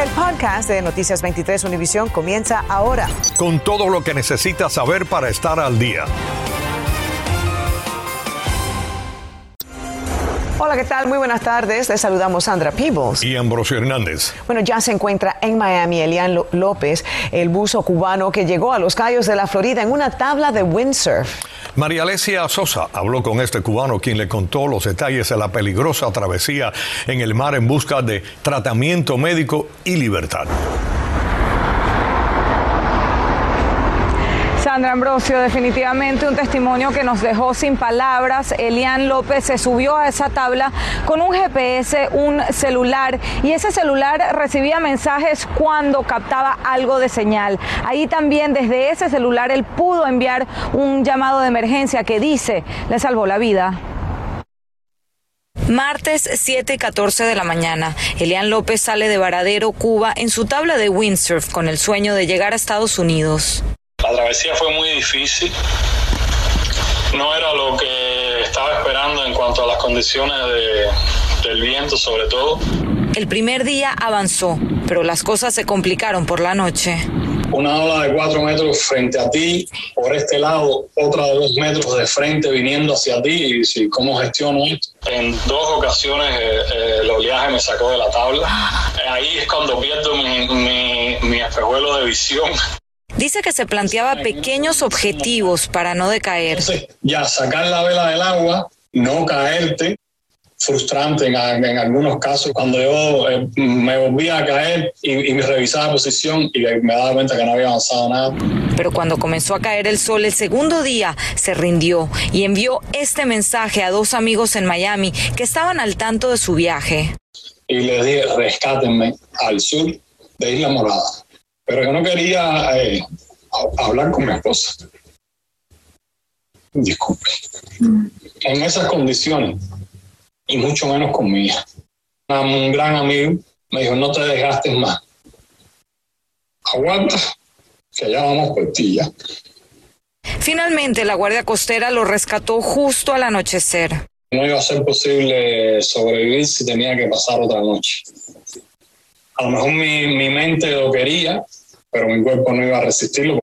El podcast de Noticias 23 Univisión comienza ahora. Con todo lo que necesitas saber para estar al día. Hola, ¿qué tal? Muy buenas tardes. Les saludamos Sandra Peebles. Y Ambrosio Hernández. Bueno, ya se encuentra en Miami Elian López, el buzo cubano que llegó a los Cayos de la Florida en una tabla de windsurf. María Alesia Sosa habló con este cubano quien le contó los detalles de la peligrosa travesía en el mar en busca de tratamiento médico y libertad. Sandra Ambrosio, definitivamente un testimonio que nos dejó sin palabras. Elian López se subió a esa tabla con un GPS, un celular, y ese celular recibía mensajes cuando captaba algo de señal. Ahí también desde ese celular él pudo enviar un llamado de emergencia que dice, le salvó la vida. Martes 7 y 14 de la mañana, Elian López sale de Varadero, Cuba, en su tabla de windsurf con el sueño de llegar a Estados Unidos. La travesía fue muy difícil. No era lo que estaba esperando en cuanto a las condiciones del viento, sobre todo. El primer día avanzó, pero las cosas se complicaron por la noche. Una ola de cuatro metros frente a ti, por este lado, otra de dos metros de frente viniendo hacia ti. Y ¿cómo gestiono esto? En dos ocasiones eh, eh, el oleaje me sacó de la tabla. Ahí es cuando pierdo mi, mi, mi espejuelo de visión. Dice que se planteaba pequeños objetivos para no decaer. ya sacar la vela del agua, no caerte, frustrante en, algunos casos cuando yo eh, me volvía a caer y, me revisaba la posición y me daba cuenta que no había avanzado nada. Pero cuando comenzó a caer el sol el segundo día, se rindió y envió este mensaje a dos amigos en Miami que estaban al tanto de su viaje. Y les dije, rescátenme al sur de Isla Morada pero yo no quería eh, hablar con mi esposa. Disculpe. En esas condiciones, y mucho menos con mi hija. Un gran amigo me dijo, no te desgastes más. Aguanta, que ya vamos por ti ya. Finalmente, la Guardia Costera lo rescató justo al anochecer. No iba a ser posible sobrevivir si tenía que pasar otra noche. A lo mejor mi, mi mente lo quería, pero mi cuerpo no iba a resistirlo.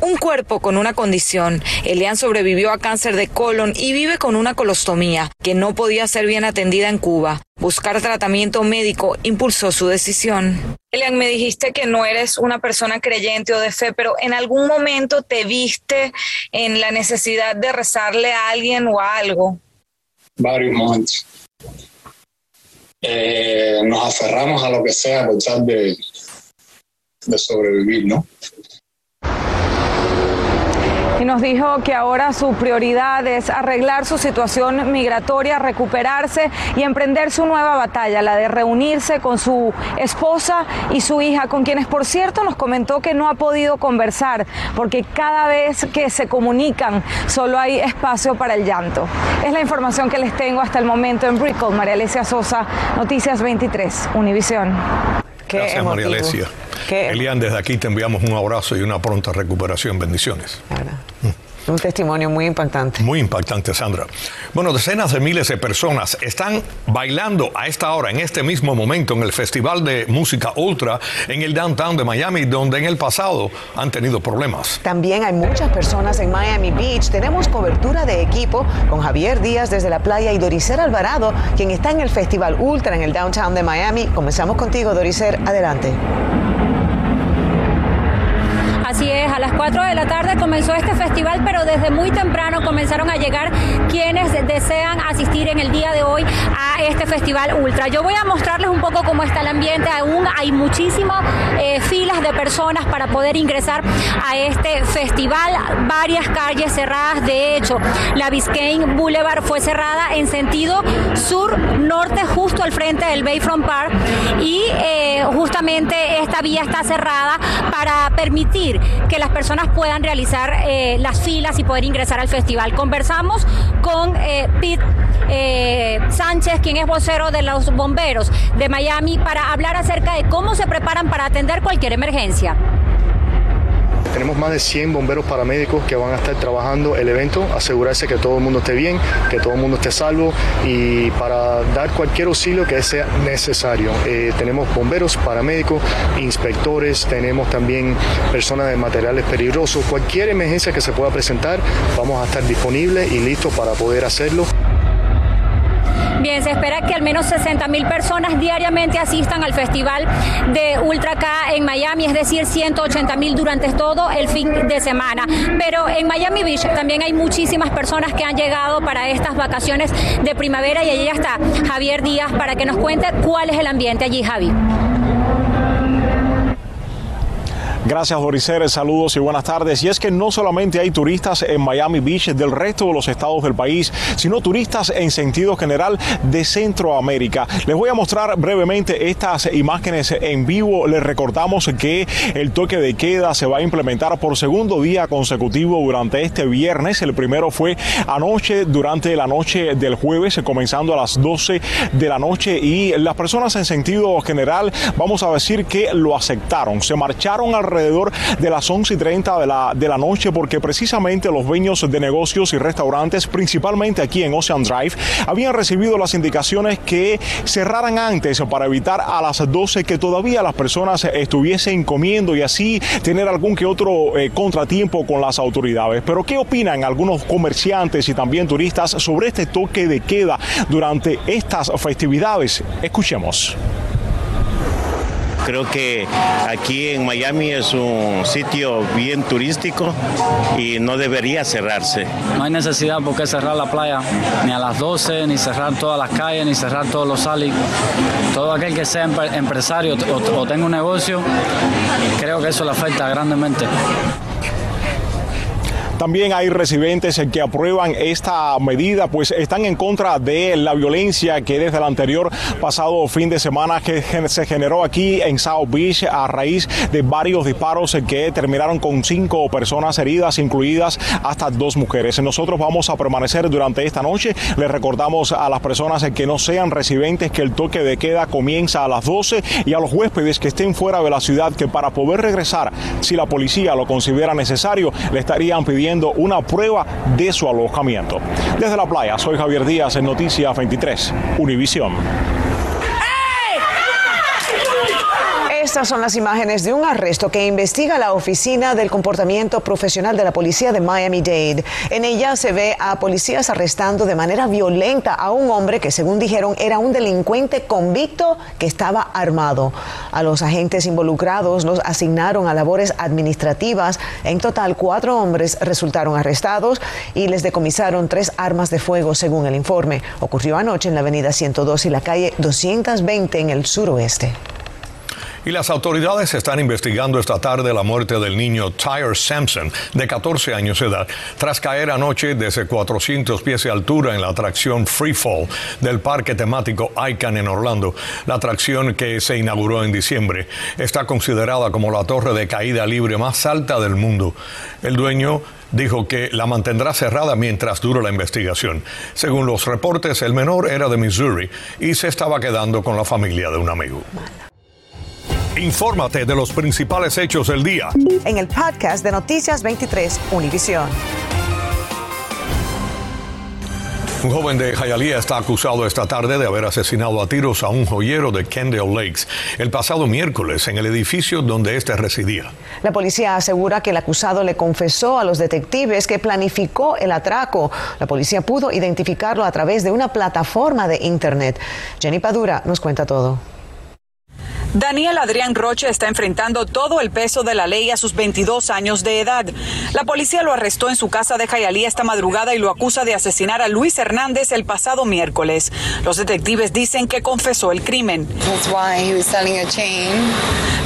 Un cuerpo con una condición. Elian sobrevivió a cáncer de colon y vive con una colostomía que no podía ser bien atendida en Cuba. Buscar tratamiento médico impulsó su decisión. Elian, me dijiste que no eres una persona creyente o de fe, pero ¿en algún momento te viste en la necesidad de rezarle a alguien o a algo? Varios momentos. Eh, nos aferramos a lo que sea a pesar de, de sobrevivir, ¿no? Y nos dijo que ahora su prioridad es arreglar su situación migratoria, recuperarse y emprender su nueva batalla, la de reunirse con su esposa y su hija, con quienes por cierto nos comentó que no ha podido conversar, porque cada vez que se comunican solo hay espacio para el llanto. Es la información que les tengo hasta el momento en Brickell. María Alesia Sosa, Noticias 23, Univisión. Gracias, María Alesia. Elian, desde aquí te enviamos un abrazo y una pronta recuperación. Bendiciones. Un testimonio muy impactante. Muy impactante, Sandra. Bueno, decenas de miles de personas están bailando a esta hora, en este mismo momento, en el Festival de Música Ultra en el downtown de Miami, donde en el pasado han tenido problemas. También hay muchas personas en Miami Beach. Tenemos cobertura de equipo con Javier Díaz desde la playa y Doricer Alvarado, quien está en el Festival Ultra en el downtown de Miami. Comenzamos contigo, Doricer. Adelante. Así es, a las 4 de la tarde comenzó este festival, pero desde muy temprano comenzaron a llegar quienes desean asistir en el día de hoy a este festival ultra. Yo voy a mostrarles un poco cómo está el ambiente, aún hay muchísimas eh, filas de personas para poder ingresar a este festival, varias calles cerradas, de hecho, la Biscayne Boulevard fue cerrada en sentido sur-norte, justo al frente del Bayfront Park, y eh, justamente esta vía está cerrada para permitir que las personas puedan realizar eh, las filas y poder ingresar al festival. Conversamos con eh, Pete eh, Sánchez, quien es vocero de los bomberos de Miami, para hablar acerca de cómo se preparan para atender cualquier emergencia. Tenemos más de 100 bomberos paramédicos que van a estar trabajando el evento, asegurarse que todo el mundo esté bien, que todo el mundo esté salvo y para dar cualquier auxilio que sea necesario. Eh, tenemos bomberos, paramédicos, inspectores, tenemos también personas de materiales peligrosos. Cualquier emergencia que se pueda presentar, vamos a estar disponibles y listos para poder hacerlo. Bien, se espera que al menos 60 mil personas diariamente asistan al festival de Ultra K en Miami, es decir, 180 mil durante todo el fin de semana. Pero en Miami Beach también hay muchísimas personas que han llegado para estas vacaciones de primavera y allí está Javier Díaz para que nos cuente cuál es el ambiente allí, Javi. Gracias, Doricer. Saludos y buenas tardes. Y es que no solamente hay turistas en Miami Beach del resto de los estados del país, sino turistas en sentido general de Centroamérica. Les voy a mostrar brevemente estas imágenes en vivo. Les recordamos que el toque de queda se va a implementar por segundo día consecutivo durante este viernes. El primero fue anoche, durante la noche del jueves, comenzando a las 12 de la noche. Y las personas en sentido general, vamos a decir que lo aceptaron. Se marcharon al alrededor de las 11 y 30 de la, de la noche porque precisamente los dueños de negocios y restaurantes, principalmente aquí en Ocean Drive, habían recibido las indicaciones que cerraran antes para evitar a las 12 que todavía las personas estuviesen comiendo y así tener algún que otro eh, contratiempo con las autoridades. Pero ¿qué opinan algunos comerciantes y también turistas sobre este toque de queda durante estas festividades? Escuchemos. Creo que aquí en Miami es un sitio bien turístico y no debería cerrarse. No hay necesidad por qué cerrar la playa, ni a las 12, ni cerrar todas las calles, ni cerrar todos los salis. Todo aquel que sea empresario o, o tenga un negocio, creo que eso le afecta grandemente. También hay residentes que aprueban esta medida, pues están en contra de la violencia que desde el anterior pasado fin de semana que se generó aquí en South Beach a raíz de varios disparos que terminaron con cinco personas heridas, incluidas hasta dos mujeres. Nosotros vamos a permanecer durante esta noche. Les recordamos a las personas que no sean residentes que el toque de queda comienza a las 12 y a los huéspedes que estén fuera de la ciudad que para poder regresar, si la policía lo considera necesario, le estarían pidiendo una prueba de su alojamiento. Desde la playa, soy Javier Díaz en Noticias 23, Univisión. Estas son las imágenes de un arresto que investiga la Oficina del Comportamiento Profesional de la Policía de Miami-Dade. En ella se ve a policías arrestando de manera violenta a un hombre que, según dijeron, era un delincuente convicto que estaba armado. A los agentes involucrados los asignaron a labores administrativas. En total, cuatro hombres resultaron arrestados y les decomisaron tres armas de fuego, según el informe. Ocurrió anoche en la avenida 102 y la calle 220 en el suroeste. Y las autoridades están investigando esta tarde la muerte del niño Tyre Sampson, de 14 años de edad, tras caer anoche desde 400 pies de altura en la atracción Free Fall del parque temático ICANN en Orlando. La atracción que se inauguró en diciembre está considerada como la torre de caída libre más alta del mundo. El dueño dijo que la mantendrá cerrada mientras dure la investigación. Según los reportes, el menor era de Missouri y se estaba quedando con la familia de un amigo. Infórmate de los principales hechos del día. En el podcast de Noticias 23, Univisión. Un joven de Hialeah está acusado esta tarde de haber asesinado a tiros a un joyero de Kendall Lakes el pasado miércoles en el edificio donde éste residía. La policía asegura que el acusado le confesó a los detectives que planificó el atraco. La policía pudo identificarlo a través de una plataforma de Internet. Jenny Padura nos cuenta todo. Daniel Adrián Roche está enfrentando todo el peso de la ley a sus 22 años de edad. La policía lo arrestó en su casa de Jayalía esta madrugada y lo acusa de asesinar a Luis Hernández el pasado miércoles. Los detectives dicen que confesó el crimen.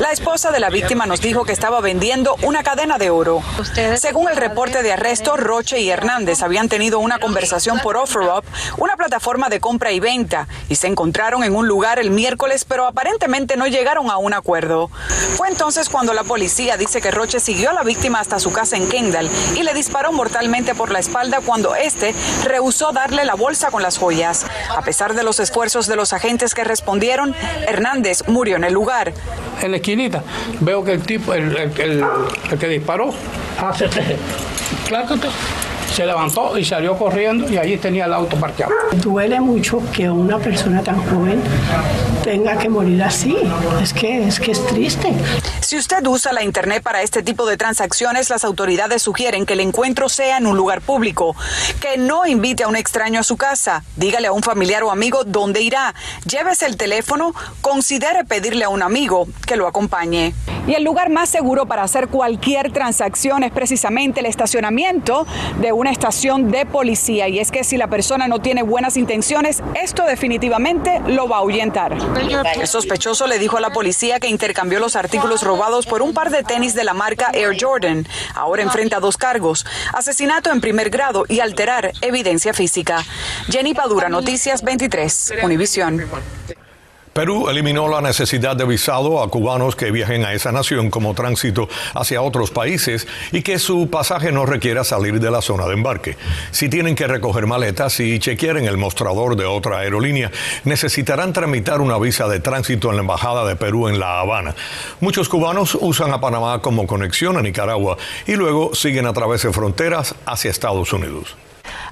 La esposa de la víctima nos dijo que estaba vendiendo una cadena de oro. Según el reporte de arresto, Roche y Hernández habían tenido una conversación por OfferUp, una plataforma de compra y venta, y se encontraron en un lugar el miércoles, pero aparentemente no llegaron a un acuerdo. Fue entonces cuando la policía dice que Roche siguió a la víctima hasta su casa en Kendall y le disparó mortalmente por la espalda cuando éste rehusó darle la bolsa con las joyas. A pesar de los esfuerzos de los agentes que respondieron, Hernández murió en el lugar. en la esquinita, veo que el tipo, el, el, el, que disparó, hace claro se levantó y salió corriendo y allí tenía el auto parqueado. Duele mucho que una persona tan joven tenga que morir así. Es que es que es triste. Si usted usa la internet para este tipo de transacciones, las autoridades sugieren que el encuentro sea en un lugar público, que no invite a un extraño a su casa, dígale a un familiar o amigo dónde irá, llévese el teléfono, considere pedirle a un amigo que lo acompañe. Y el lugar más seguro para hacer cualquier transacción es precisamente el estacionamiento de una estación de policía. Y es que si la persona no tiene buenas intenciones, esto definitivamente lo va a ahuyentar. El sospechoso le dijo a la policía que intercambió los artículos robados por un par de tenis de la marca Air Jordan. Ahora enfrenta dos cargos, asesinato en primer grado y alterar evidencia física. Jenny Padura, Noticias 23, Univisión. Perú eliminó la necesidad de visado a cubanos que viajen a esa nación como tránsito hacia otros países y que su pasaje no requiera salir de la zona de embarque. Si tienen que recoger maletas y chequear en el mostrador de otra aerolínea, necesitarán tramitar una visa de tránsito en la Embajada de Perú en La Habana. Muchos cubanos usan a Panamá como conexión a Nicaragua y luego siguen a través de fronteras hacia Estados Unidos.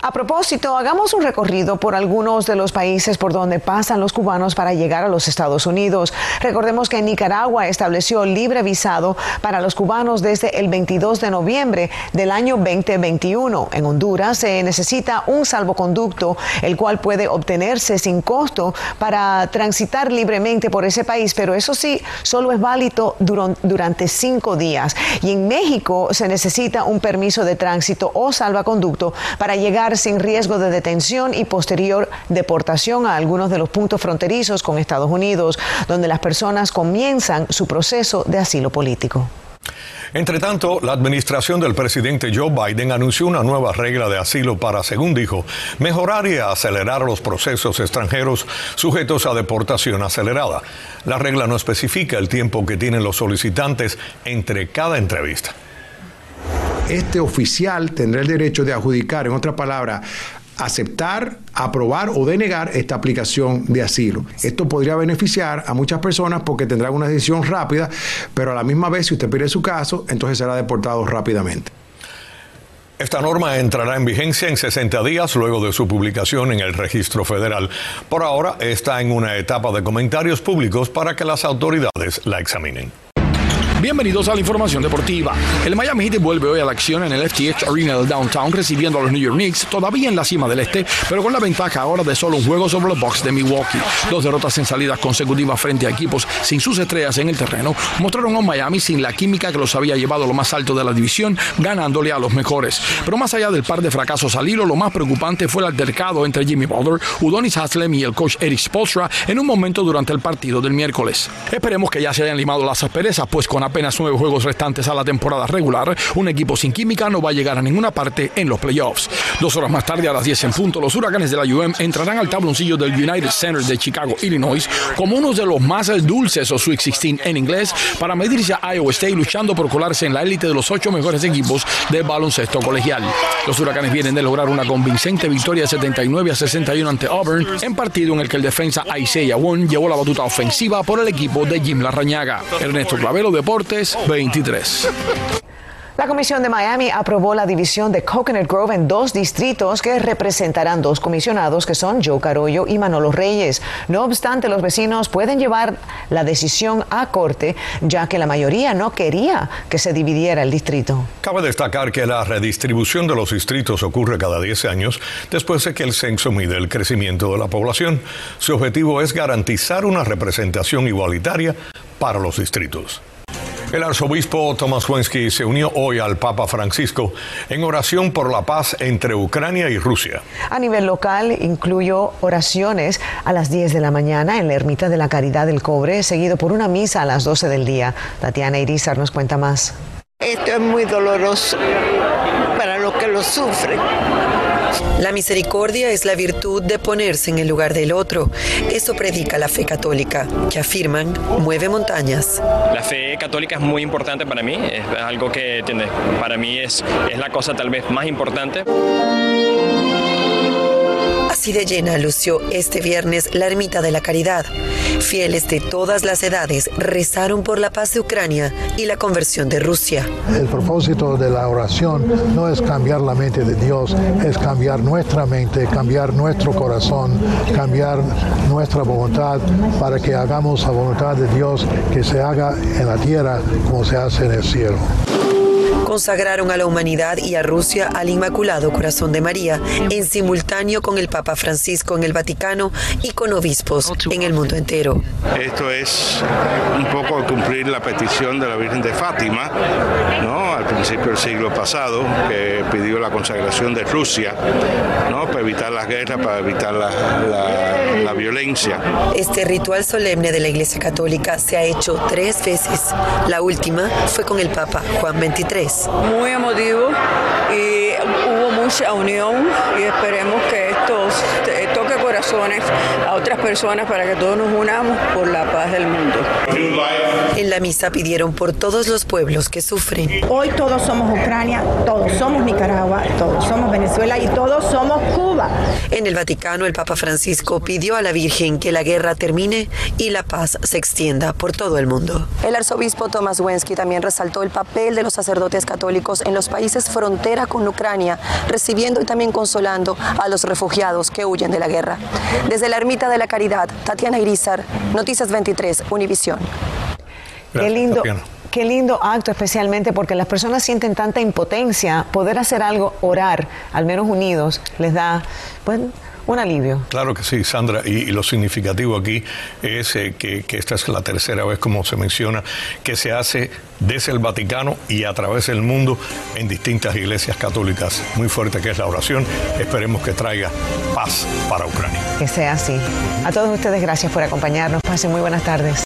A propósito, hagamos un recorrido por algunos de los países por donde pasan los cubanos para llegar a los Estados Unidos. Recordemos que Nicaragua estableció libre visado para los cubanos desde el 22 de noviembre del año 2021. En Honduras se necesita un salvoconducto, el cual puede obtenerse sin costo para transitar libremente por ese país, pero eso sí, solo es válido durante cinco días. Y en México se necesita un permiso de tránsito o salvoconducto para llegar sin riesgo de detención y posterior deportación a algunos de los puntos fronterizos con Estados Unidos, donde las personas comienzan su proceso de asilo político. Entre tanto, la administración del presidente Joe Biden anunció una nueva regla de asilo para, según dijo, mejorar y acelerar los procesos extranjeros sujetos a deportación acelerada. La regla no especifica el tiempo que tienen los solicitantes entre cada entrevista este oficial tendrá el derecho de adjudicar, en otra palabra, aceptar, aprobar o denegar esta aplicación de asilo. Esto podría beneficiar a muchas personas porque tendrán una decisión rápida, pero a la misma vez si usted pide su caso, entonces será deportado rápidamente. Esta norma entrará en vigencia en 60 días luego de su publicación en el registro federal. Por ahora está en una etapa de comentarios públicos para que las autoridades la examinen. Bienvenidos a la información deportiva. El Miami Heat vuelve hoy a la acción en el FTX Arena del Downtown recibiendo a los New York Knicks, todavía en la cima del este, pero con la ventaja ahora de solo un juego sobre los Bucks de Milwaukee. Dos derrotas en salidas consecutivas frente a equipos sin sus estrellas en el terreno mostraron a un Miami sin la química que los había llevado a lo más alto de la división, ganándole a los mejores. Pero más allá del par de fracasos al hilo, lo más preocupante fue el altercado entre Jimmy Butler, Udonis Haslem y el coach Eric Spolstra en un momento durante el partido del miércoles. Esperemos que ya se hayan limado las asperezas, pues con apenas nueve juegos restantes a la temporada regular, un equipo sin química no va a llegar a ninguna parte en los playoffs. Dos horas más tarde, a las 10 en punto, los huracanes de la UM entrarán al tabloncillo del United Center de Chicago, Illinois, como uno de los más dulces o Sweet 16 en inglés, para medirse a Iowa State luchando por colarse en la élite de los ocho mejores equipos de baloncesto colegial. Los huracanes vienen de lograr una convincente victoria 79 a 61 ante Auburn, en partido en el que el defensa Isaiah Won llevó la batuta ofensiva por el equipo de Jim Larrañaga. Ernesto Clavelo, Deportes, 23. La Comisión de Miami aprobó la división de Coconut Grove en dos distritos que representarán dos comisionados que son Joe Carollo y Manolo Reyes. No obstante, los vecinos pueden llevar la decisión a corte ya que la mayoría no quería que se dividiera el distrito. Cabe destacar que la redistribución de los distritos ocurre cada 10 años después de que el censo mide el crecimiento de la población. Su objetivo es garantizar una representación igualitaria para los distritos. El arzobispo Thomas Wensky se unió hoy al Papa Francisco en oración por la paz entre Ucrania y Rusia. A nivel local incluyó oraciones a las 10 de la mañana en la Ermita de la Caridad del Cobre, seguido por una misa a las 12 del día. Tatiana Irizar nos cuenta más. Esto es muy doloroso para los que lo sufren. La misericordia es la virtud de ponerse en el lugar del otro. Eso predica la fe católica, que afirman mueve montañas. La fe católica es muy importante para mí, es algo que para mí es, es la cosa tal vez más importante. Así de llena lució este viernes la Ermita de la Caridad. Fieles de todas las edades rezaron por la paz de Ucrania y la conversión de Rusia. El propósito de la oración no es cambiar la mente de Dios, es cambiar nuestra mente, cambiar nuestro corazón, cambiar nuestra voluntad para que hagamos la voluntad de Dios que se haga en la tierra como se hace en el cielo consagraron a la humanidad y a Rusia al Inmaculado Corazón de María, en simultáneo con el Papa Francisco en el Vaticano y con obispos en el mundo entero. Esto es un poco cumplir la petición de la Virgen de Fátima, ¿no? al principio del siglo pasado, que pidió la consagración de Rusia, ¿no? para evitar las guerras, para evitar la, la violencia. Este ritual solemne de la Iglesia Católica se ha hecho tres veces. La última fue con el Papa Juan XXIII. Muy emotivo y hubo mucha unión y esperemos que esto toque corazones a otras personas para que todos nos unamos por la paz del mundo. En la misa pidieron por todos los pueblos que sufren. Hoy todos somos Ucrania, todos somos Nicaragua, todos somos Venezuela y todos somos Cuba. En el Vaticano el Papa Francisco pidió a la Virgen que la guerra termine y la paz se extienda por todo el mundo. El arzobispo Tomás Wensky también resaltó el papel de los sacerdotes católicos en los países frontera con Ucrania, recibiendo y también consolando a los refugiados que huyen de la guerra. Desde la Ermita de la Caridad, Tatiana Irizar, Noticias 23, Univisión. Qué lindo. Qué lindo acto, especialmente porque las personas sienten tanta impotencia. Poder hacer algo, orar, al menos unidos, les da pues, un alivio. Claro que sí, Sandra. Y, lo significativo aquí es eh, que, que, esta es la tercera vez, como se menciona, que se hace desde el Vaticano y a través del mundo en distintas iglesias católicas. Muy fuerte que es la oración. Esperemos que traiga paz para Ucrania. Que sea así. A todos ustedes, gracias por acompañarnos. Pasen muy buenas tardes.